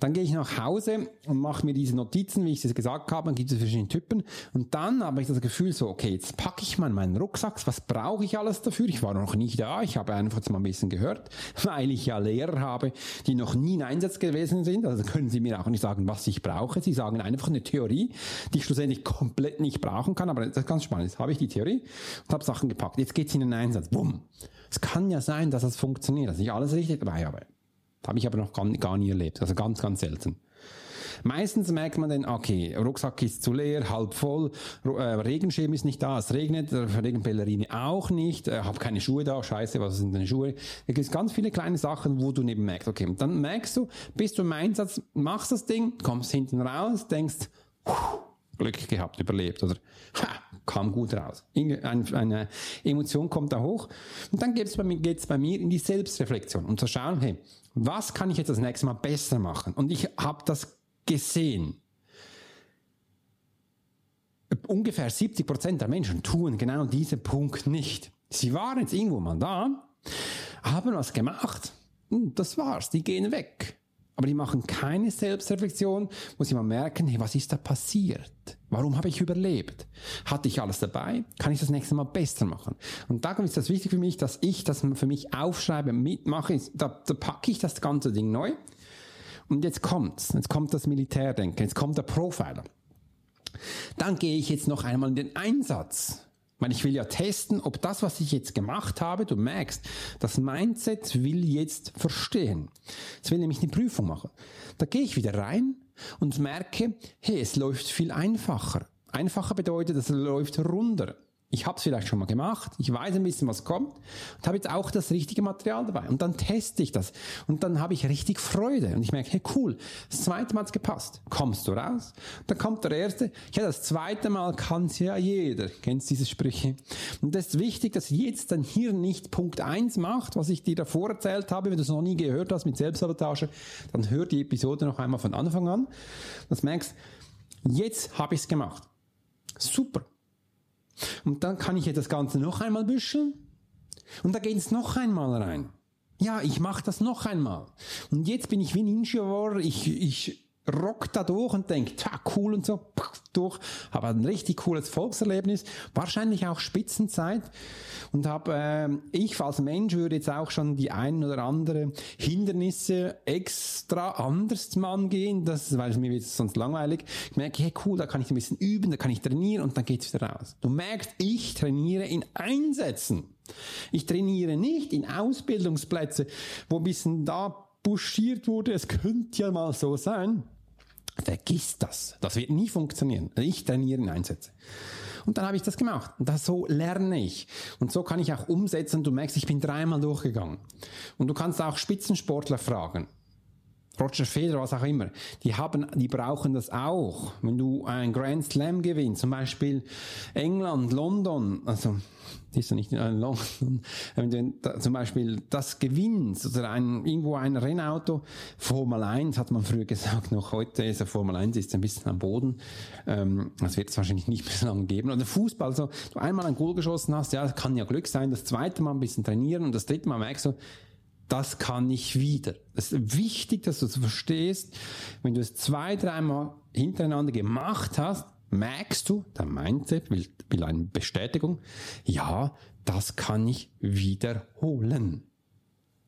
Dann gehe ich nach Hause und mache mir diese Notizen, wie ich es gesagt habe, dann gibt es verschiedene Typen. Und dann habe ich das Gefühl so, okay, jetzt packe ich mal meinen Rucksack, was brauche ich alles dafür? Ich war noch nicht da, ich habe einfach mal ein bisschen gehört, <laughs> weil ich ja Lehrer habe, die noch nie in Einsatz gewesen sind. Also können sie mir auch nicht sagen, was ich brauche. Sie sagen einfach eine Theorie, die ich schlussendlich komplett nicht brauchen kann. Aber das ist ganz spannend. Jetzt habe ich die Theorie und habe Sachen gepackt. Jetzt geht es in den Einsatz. Bumm. Es kann ja sein, dass es funktioniert, dass ich alles richtig dabei habe. Habe ich aber noch gar, gar nie erlebt. Also ganz, ganz selten. Meistens merkt man dann, okay, Rucksack ist zu leer, halb voll, äh, Regenschirm ist nicht da, es regnet, Regenpellerine auch nicht, äh, habe keine Schuhe da, scheiße, was sind denn Schuhe? Da gibt ganz viele kleine Sachen, wo du neben merkst, okay, und dann merkst du, bist du im Einsatz, machst das Ding, kommst hinten raus, denkst, Glück gehabt, überlebt oder ha, kam gut raus. Eine Emotion kommt da hoch und dann geht es bei, mir, bei mir in die Selbstreflexion und zu schauen, hey, was kann ich jetzt das nächste Mal besser machen? Und ich habe das gesehen. Ungefähr 70 Prozent der Menschen tun genau diesen Punkt nicht. Sie waren jetzt irgendwo mal da, haben was gemacht, das war's, die gehen weg aber die machen keine Selbstreflexion, wo sie mal merken, hey, was ist da passiert? Warum habe ich überlebt? Hatte ich alles dabei? Kann ich das nächste Mal besser machen? Und darum ist das wichtig für mich, dass ich das für mich aufschreibe, mitmache. Da, da packe ich das ganze Ding neu. Und jetzt kommt's. Jetzt kommt das Militärdenken. Jetzt kommt der Profiler. Dann gehe ich jetzt noch einmal in den Einsatz. Weil ich will ja testen, ob das, was ich jetzt gemacht habe, du merkst, das Mindset will jetzt verstehen. Es will nämlich eine Prüfung machen. Da gehe ich wieder rein und merke, hey, es läuft viel einfacher. Einfacher bedeutet, es läuft runter. Ich habe es vielleicht schon mal gemacht, ich weiß ein bisschen, was kommt und habe jetzt auch das richtige Material dabei. Und dann teste ich das und dann habe ich richtig Freude und ich merke, hey cool, das zweite Mal hat es gepasst. Kommst du raus? Dann kommt der erste, ja das zweite Mal kann es ja jeder. Kennst diese Sprüche? Und das ist wichtig, dass jetzt dann hier nicht Punkt eins macht, was ich dir davor erzählt habe. Wenn du es noch nie gehört hast mit Selbstsabotage, dann hör die Episode noch einmal von Anfang an. Das merkst, jetzt habe ich es gemacht. Super. Und dann kann ich jetzt das Ganze noch einmal büscheln und da geht es noch einmal rein. Ja, ich mache das noch einmal. Und jetzt bin ich wie ein Ingenieur, ich, ich rock da durch und denke, ta, cool und so, durch, habe ein richtig cooles Volkserlebnis, wahrscheinlich auch Spitzenzeit und habe, äh, ich als Mensch würde jetzt auch schon die ein oder andere Hindernisse extra anders mal angehen, das, weil es mir wird sonst langweilig. Ich merke, hey cool, da kann ich ein bisschen üben, da kann ich trainieren und dann geht's wieder raus. Du merkst, ich trainiere in Einsätzen. Ich trainiere nicht in Ausbildungsplätze, wo ein bisschen da buschiert wurde, es könnte ja mal so sein. Vergiss das. Das wird nie funktionieren. Ich trainiere in Einsätze. Und dann habe ich das gemacht. Und das, so lerne ich. Und so kann ich auch umsetzen. Du merkst, ich bin dreimal durchgegangen. Und du kannst auch Spitzensportler fragen. Roger Federer, was auch immer, die haben, die brauchen das auch. Wenn du ein Grand Slam gewinnst, zum Beispiel England, London, also, die ist ja nicht in London, <laughs> wenn du zum Beispiel das gewinnst oder ein, irgendwo ein Rennauto, Formel 1 hat man früher <laughs> gesagt, noch heute ist der Formel 1 ist ein bisschen am Boden, ähm, das wird es wahrscheinlich nicht mehr so lange geben. Oder Fußball, so, du einmal ein Goal geschossen hast, ja, kann ja Glück sein, das zweite Mal ein bisschen trainieren und das dritte Mal merkst du, das kann ich wieder. Es ist wichtig, dass du es verstehst. Wenn du es zwei, dreimal hintereinander gemacht hast, merkst du, der Mindset will, will eine Bestätigung. Ja, das kann ich wiederholen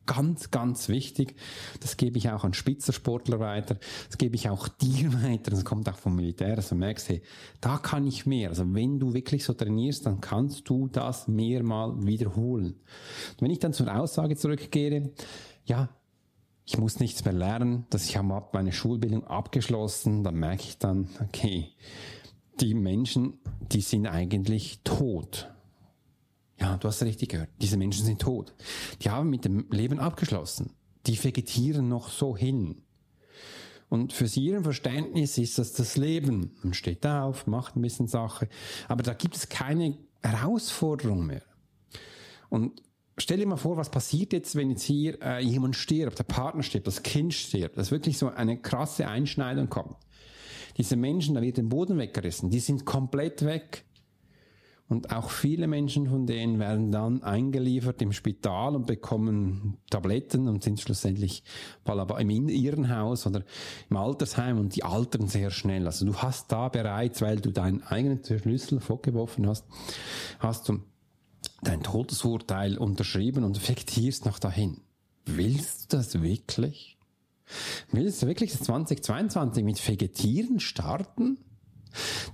ganz, ganz wichtig. Das gebe ich auch an Spitzensportler weiter. Das gebe ich auch dir <laughs> weiter. Das kommt auch vom Militär, du merkst, hey, da kann ich mehr. Also wenn du wirklich so trainierst, dann kannst du das mehrmal wiederholen. Und wenn ich dann zur Aussage zurückgehe, ja, ich muss nichts mehr lernen, dass ich habe meine Schulbildung abgeschlossen, dann merke ich dann, okay, die Menschen, die sind eigentlich tot. Ja, du hast richtig gehört. Diese Menschen sind tot. Die haben mit dem Leben abgeschlossen. Die vegetieren noch so hin. Und für sie ihren Verständnis ist das das Leben. Man steht auf, macht ein bisschen Sache. Aber da gibt es keine Herausforderung mehr. Und stell dir mal vor, was passiert jetzt, wenn jetzt hier äh, jemand stirbt, der Partner stirbt, das Kind stirbt, dass wirklich so eine krasse Einschneidung kommt. Diese Menschen, da wird den Boden weggerissen, die sind komplett weg. Und auch viele Menschen von denen werden dann eingeliefert im Spital und bekommen Tabletten und sind schlussendlich im Irrenhaus oder im Altersheim und die altern sehr schnell. Also du hast da bereits, weil du deinen eigenen Schlüssel vorgeworfen hast, hast du dein Todesurteil unterschrieben und vegetierst noch dahin. Willst du das wirklich? Willst du wirklich das 2022 mit Vegetieren starten?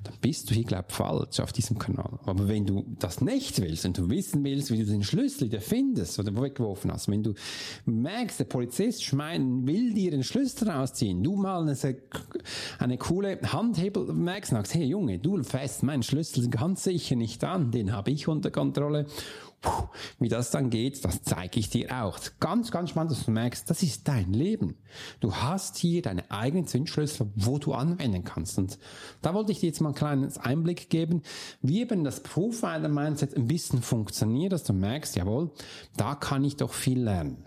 Dann bist du hier, glaub falsch auf diesem Kanal. Aber wenn du das nicht willst und du wissen willst, wie du den Schlüssel wieder findest oder weggeworfen hast, wenn du merkst, der Polizist schmein, will dir den Schlüssel rausziehen, du mal eine, eine coole Handhebel merkst, sagst, hey Junge, du fährst meinen Schlüssel ganz sicher nicht an, den habe ich unter Kontrolle wie das dann geht, das zeige ich dir auch. Ganz, ganz spannend, dass du merkst, das ist dein Leben. Du hast hier deine eigenen Zündschlüssel, wo du anwenden kannst. Und da wollte ich dir jetzt mal einen kleinen Einblick geben, wie eben das Profiler Mindset ein bisschen funktioniert, dass du merkst, jawohl, da kann ich doch viel lernen.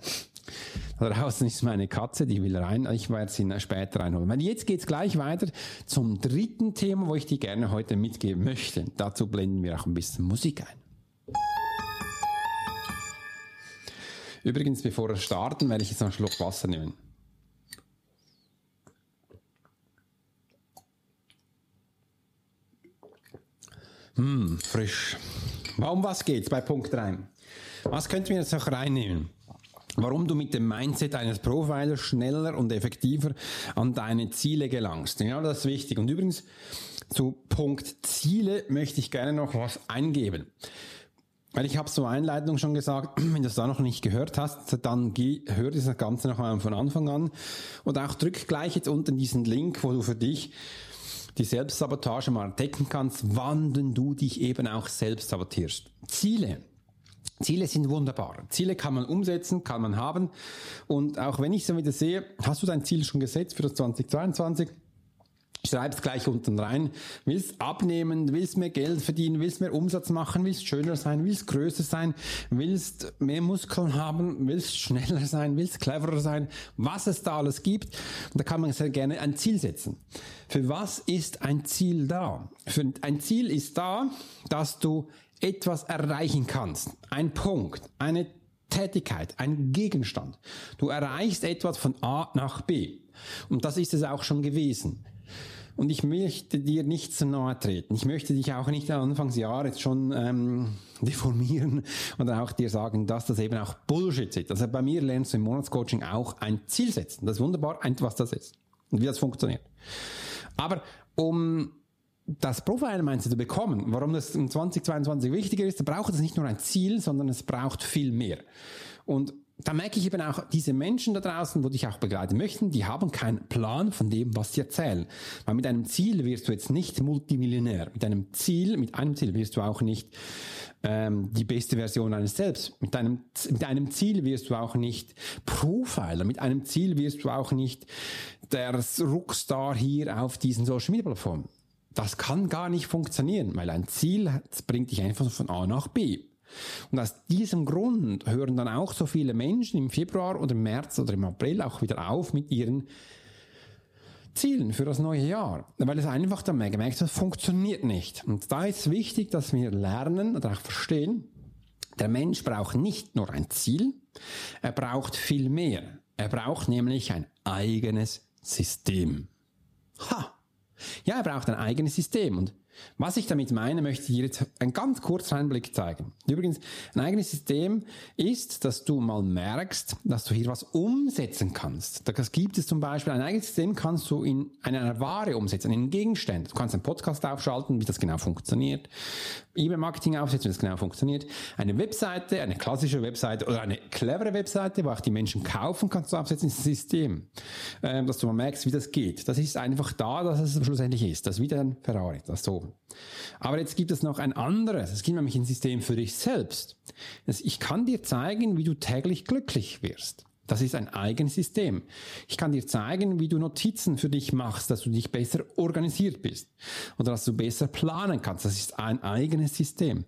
Da draußen ist meine Katze, die will rein. Ich werde sie später reinholen. Jetzt geht's gleich weiter zum dritten Thema, wo ich dir gerne heute mitgeben möchte. Dazu blenden wir auch ein bisschen Musik ein. Übrigens, bevor wir starten, werde ich jetzt noch einen Schluck Wasser nehmen. Hm, frisch. Um was geht's bei Punkt 3? Was könnten wir jetzt noch reinnehmen? Warum du mit dem Mindset eines Profilers schneller und effektiver an deine Ziele gelangst. Ja, das ist wichtig. Und übrigens, zu Punkt Ziele möchte ich gerne noch was eingeben. Weil ich habe so Einleitung schon gesagt, <clears throat> wenn du es da noch nicht gehört hast, dann geh, hör das Ganze noch mal von Anfang an und auch drück gleich jetzt unten diesen Link, wo du für dich die Selbstsabotage mal entdecken kannst, wann du dich eben auch selbst sabotierst. Ziele. Ziele sind wunderbar. Ziele kann man umsetzen, kann man haben. Und auch wenn ich so wieder sehe, hast du dein Ziel schon gesetzt für das 2022? Schreib's gleich unten rein. Willst abnehmen, willst mehr Geld verdienen, willst mehr Umsatz machen, willst schöner sein, willst größer sein, willst mehr Muskeln haben, willst schneller sein, willst cleverer sein, was es da alles gibt. Und da kann man sehr gerne ein Ziel setzen. Für was ist ein Ziel da? Für ein Ziel ist da, dass du etwas erreichen kannst. Ein Punkt, eine Tätigkeit, ein Gegenstand. Du erreichst etwas von A nach B. Und das ist es auch schon gewesen. Und ich möchte dir nicht zu nahe treten. Ich möchte dich auch nicht Anfangsjahr jetzt schon ähm, <laughs> deformieren und auch dir sagen, dass das eben auch Bullshit ist. Also bei mir lernst du im Monatscoaching auch ein Ziel setzen. Das ist wunderbar, was das ist und wie das funktioniert. Aber um das Profile-Mindset zu bekommen, warum das in 2022 wichtiger ist, da braucht es nicht nur ein Ziel, sondern es braucht viel mehr. Und da merke ich eben auch, diese Menschen da draußen, wo dich auch begleiten möchten, die haben keinen Plan von dem, was sie erzählen. Weil mit einem Ziel wirst du jetzt nicht Multimillionär. Mit einem Ziel, mit einem Ziel wirst du auch nicht ähm, die beste Version eines selbst. Mit einem, mit einem Ziel wirst du auch nicht Profiler. Mit einem Ziel wirst du auch nicht der Rockstar hier auf diesen Social Media Plattformen. Das kann gar nicht funktionieren, weil ein Ziel bringt dich einfach von A nach B. Und aus diesem Grund hören dann auch so viele Menschen im Februar oder im März oder im April auch wieder auf mit ihren Zielen für das neue Jahr, weil es einfach dann gemerkt hat, das funktioniert nicht. Und da ist wichtig, dass wir lernen oder auch verstehen, der Mensch braucht nicht nur ein Ziel, er braucht viel mehr. Er braucht nämlich ein eigenes System. Ha! Ja, er braucht ein eigenes System und was ich damit meine, möchte ich dir jetzt einen ganz kurzen Einblick zeigen. Übrigens, ein eigenes System ist, dass du mal merkst, dass du hier was umsetzen kannst. Das gibt es zum Beispiel, ein eigenes System kannst du in eine Ware umsetzen, in Gegenstand. Du kannst einen Podcast aufschalten, wie das genau funktioniert. E-Mail-Marketing aufsetzen, wie das genau funktioniert. Eine Webseite, eine klassische Webseite oder eine clevere Webseite, wo auch die Menschen kaufen, kannst du aufsetzen, ist ein System. Ähm, dass du mal merkst, wie das geht. Das ist einfach da, dass es schlussendlich ist. Das ist wie ein Ferrari, das so aber jetzt gibt es noch ein anderes. Es gibt nämlich ein System für dich selbst. Ich kann dir zeigen, wie du täglich glücklich wirst. Das ist ein eigenes System. Ich kann dir zeigen, wie du Notizen für dich machst, dass du dich besser organisiert bist oder dass du besser planen kannst. Das ist ein eigenes System.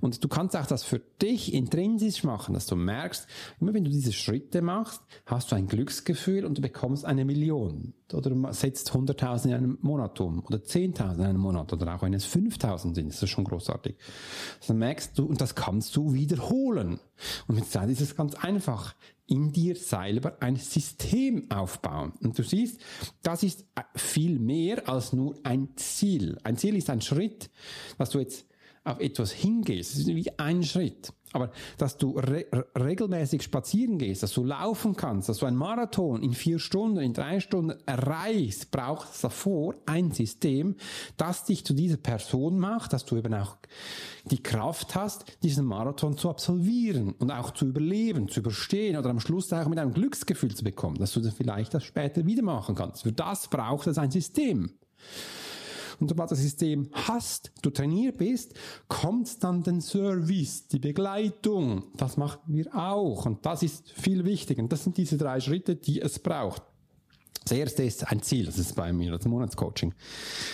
Und du kannst auch das für dich intrinsisch machen, dass du merkst, immer wenn du diese Schritte machst, hast du ein Glücksgefühl und du bekommst eine Million oder setzt 100.000 in einem Monat um oder 10.000 in einem Monat oder auch wenn es 5.000 sind, ist das schon großartig. Dann merkst du, und das kannst du wiederholen. Und mit Zeit ist es ganz einfach in dir selber ein System aufbauen. Und du siehst, das ist viel mehr als nur ein Ziel. Ein Ziel ist ein Schritt, dass du jetzt auf etwas hingehst. Es ist wie ein Schritt. Aber dass du re regelmäßig spazieren gehst, dass du laufen kannst, dass du einen Marathon in vier Stunden, in drei Stunden erreichst, braucht es davor ein System, das dich zu dieser Person macht, dass du eben auch die Kraft hast, diesen Marathon zu absolvieren und auch zu überleben, zu überstehen oder am Schluss auch mit einem Glücksgefühl zu bekommen, dass du das vielleicht das später wieder machen kannst. Für das braucht es ein System. Und sobald das System hast, du trainiert bist, kommt dann den Service, die Begleitung. Das machen wir auch. Und das ist viel wichtiger. Und das sind diese drei Schritte, die es braucht. Das erste ist ein Ziel, das ist bei mir das Monatscoaching.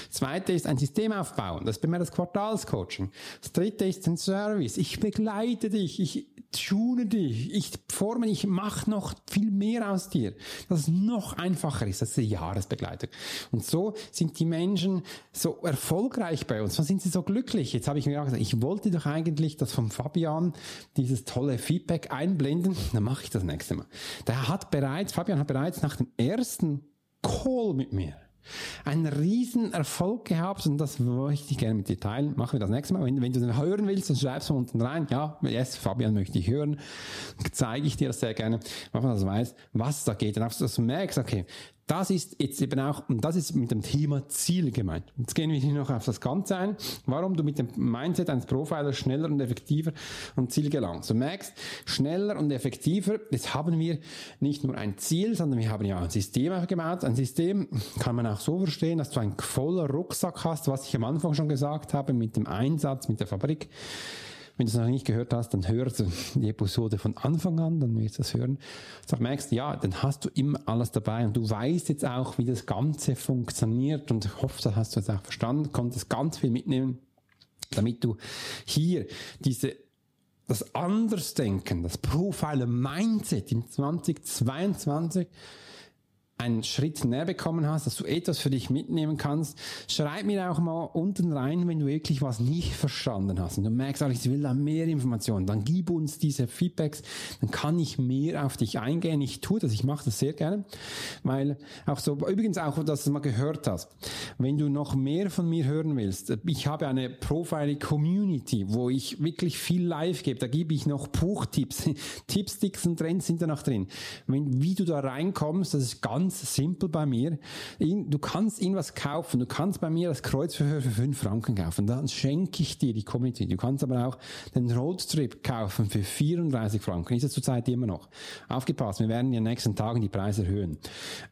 Das zweite ist ein System aufbauen, das ist bei mir das Quartalscoaching. Das dritte ist ein Service. Ich begleite dich, ich tune dich, ich forme ich mache noch viel mehr aus dir, dass es noch einfacher ist. Das ist die Jahresbegleitung. Und so sind die Menschen so erfolgreich bei uns. So sind sie so glücklich. Jetzt habe ich mir auch gesagt, ich wollte doch eigentlich das vom Fabian, dieses tolle Feedback einblenden. Dann mache ich das nächste Mal. Der hat bereits, Fabian hat bereits nach dem ersten Call mit mir. Einen riesen Erfolg gehabt und das möchte ich gerne mit dir teilen. Machen wir das nächste Mal. Wenn, wenn du den hören willst, dann schreibst du unten rein. Ja, yes, Fabian möchte ich hören. Dann zeige ich dir das sehr gerne, wenn man das weiß, was da geht. Auch, dass du merkst, okay, das ist jetzt eben auch, und das ist mit dem Thema Ziel gemeint. Jetzt gehen wir hier noch auf das Ganze ein, warum du mit dem Mindset eines Profilers schneller und effektiver am Ziel gelangst. Du merkst, schneller und effektiver, jetzt haben wir nicht nur ein Ziel, sondern wir haben ja ein System aufgebaut. Ein System kann man auch so verstehen, dass du einen voller Rucksack hast, was ich am Anfang schon gesagt habe, mit dem Einsatz, mit der Fabrik. Wenn du es noch nicht gehört hast, dann hör die Episode von Anfang an, dann wirst du es hören. Du merkst, ja, dann hast du immer alles dabei und du weißt jetzt auch, wie das Ganze funktioniert und ich hoffe, das hast du jetzt auch verstanden, konntest ganz viel mitnehmen, damit du hier diese das Andersdenken, das Profiler Mindset in 2022 einen Schritt näher bekommen hast, dass du etwas für dich mitnehmen kannst, schreib mir auch mal unten rein, wenn du wirklich was nicht verstanden hast und du merkst, ich will da mehr Informationen, dann gib uns diese Feedbacks, dann kann ich mehr auf dich eingehen. Ich tue das, ich mache das sehr gerne, weil auch so, übrigens auch, dass du mal gehört hast, wenn du noch mehr von mir hören willst, ich habe eine Profile Community, wo ich wirklich viel live gebe, da gebe ich noch Buchtipps, <laughs> Tipps, Sticks und Trends sind da noch drin. Wenn, wie du da reinkommst, das ist ganz ganz simpel bei mir. Du kannst ihn was kaufen. Du kannst bei mir das Kreuzverhör für 5 Franken kaufen. Dann schenke ich dir die Community. Du kannst aber auch den Roadtrip kaufen für 34 Franken. Ist es zurzeit immer noch. Aufgepasst, wir werden in den nächsten Tagen die Preise erhöhen.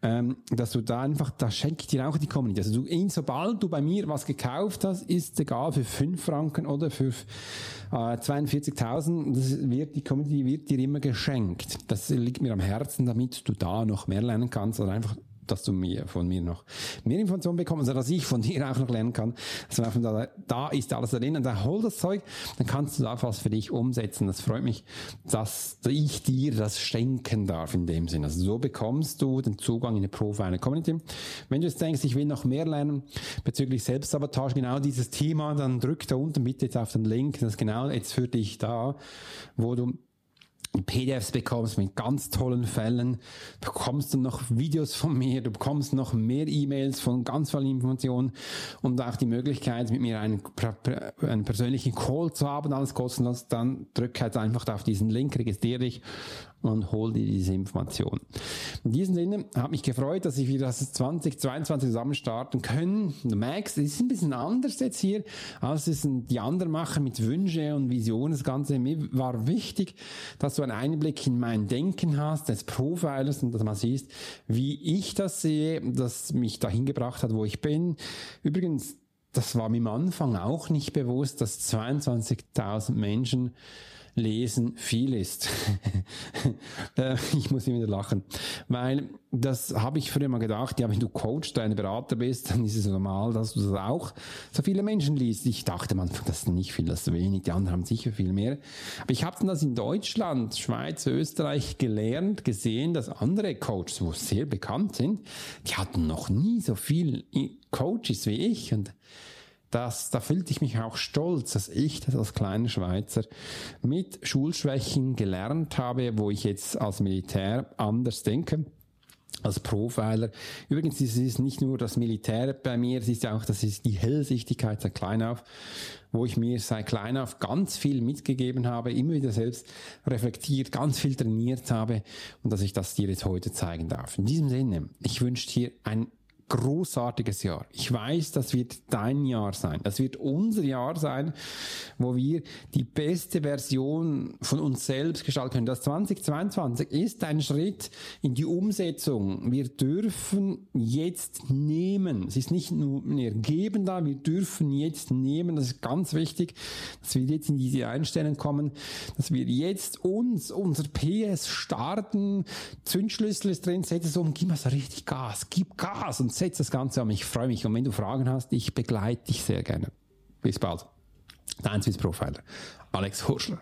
Ähm, dass du da einfach, da schenke ich dir auch die Community. Also du, sobald du bei mir was gekauft hast, ist egal für 5 Franken oder für äh, 42.000, das wird, die Community wird dir immer geschenkt. Das liegt mir am Herzen, damit du da noch mehr lernen kannst oder einfach dass du mir von mir noch mehr Informationen bekommst, also dass ich von dir auch noch lernen kann. Also da, da ist alles drin und da hol das Zeug, dann kannst du da was für dich umsetzen. Das freut mich, dass ich dir das schenken darf in dem Sinn. Also so bekommst du den Zugang in eine Profiler Community. Wenn du jetzt denkst, ich will noch mehr lernen bezüglich Selbstsabotage, genau dieses Thema, dann drück da unten bitte jetzt auf den Link, das ist genau jetzt für dich da, wo du PDFs bekommst mit ganz tollen Fällen, bekommst du noch Videos von mir, du bekommst noch mehr E-Mails von ganz vielen Informationen und auch die Möglichkeit, mit mir einen, einen persönlichen Call zu haben, alles kostenlos, dann drück halt einfach auf diesen Link, registriere dich und hol dir diese Information. In diesem Sinne habe mich gefreut, dass ich wieder das 2022 zusammen starten können. Du merkst, es ist ein bisschen anders jetzt hier, als es die anderen machen mit Wünsche und Visionen. Das Ganze mir war wichtig, dass du einen Einblick in mein Denken hast, des Profilers und dass man siehst, wie ich das sehe, das mich dahin gebracht hat, wo ich bin. Übrigens, das war mir am Anfang auch nicht bewusst, dass 22.000 Menschen Lesen viel ist. <laughs> Äh, ich muss immer wieder lachen, weil das habe ich früher mal gedacht, ja, wenn du Coach, dein Berater bist, dann ist es normal, dass du das auch so viele Menschen liest. Ich dachte man, das ist nicht viel, das ist wenig, die anderen haben sicher viel mehr. Aber ich habe das in Deutschland, Schweiz, Österreich gelernt, gesehen, dass andere Coaches, wo sehr bekannt sind, die hatten noch nie so viel Coaches wie ich und das, da fühlte ich mich auch stolz, dass ich das als kleiner Schweizer mit Schulschwächen gelernt habe, wo ich jetzt als Militär anders denke als Profiler. Übrigens, es ist nicht nur das Militär bei mir, es ist auch, das ist die Hellsichtigkeit seit klein auf. wo ich mir seit klein auf ganz viel mitgegeben habe, immer wieder selbst reflektiert, ganz viel trainiert habe und dass ich das dir jetzt heute zeigen darf. In diesem Sinne, ich wünsche dir ein großartiges Jahr. Ich weiß, das wird dein Jahr sein. Das wird unser Jahr sein, wo wir die beste Version von uns selbst gestalten können. Das 2022 ist ein Schritt in die Umsetzung. Wir dürfen jetzt nehmen. Es ist nicht nur mehr geben da, wir dürfen jetzt nehmen. Das ist ganz wichtig, dass wir jetzt in diese Einstellung kommen, dass wir jetzt uns, unser PS starten. Zündschlüssel ist drin, setz es um, gib mal so richtig Gas, gib Gas und setz das Ganze an. Ich freue mich. Und wenn du Fragen hast, ich begleite dich sehr gerne. Bis bald. Dein Swiss Profiler, Alex Horschler.